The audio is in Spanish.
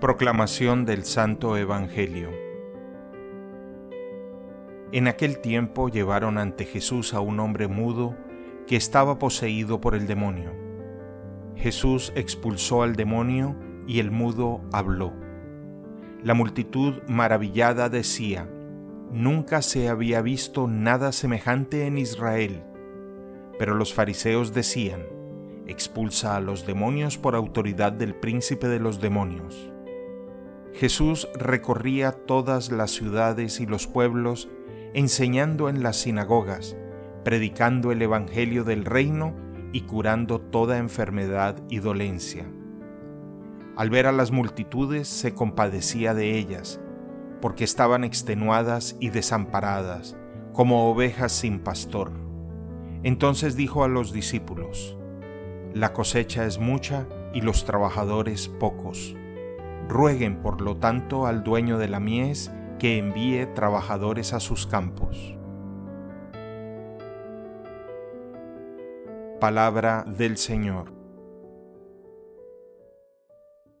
Proclamación del Santo Evangelio En aquel tiempo llevaron ante Jesús a un hombre mudo que estaba poseído por el demonio. Jesús expulsó al demonio y el mudo habló. La multitud maravillada decía, Nunca se había visto nada semejante en Israel. Pero los fariseos decían, Expulsa a los demonios por autoridad del príncipe de los demonios. Jesús recorría todas las ciudades y los pueblos, enseñando en las sinagogas, predicando el Evangelio del reino y curando toda enfermedad y dolencia. Al ver a las multitudes se compadecía de ellas, porque estaban extenuadas y desamparadas, como ovejas sin pastor. Entonces dijo a los discípulos, La cosecha es mucha y los trabajadores pocos Rueguen por lo tanto al dueño de la mies que envíe trabajadores a sus campos. Palabra del Señor.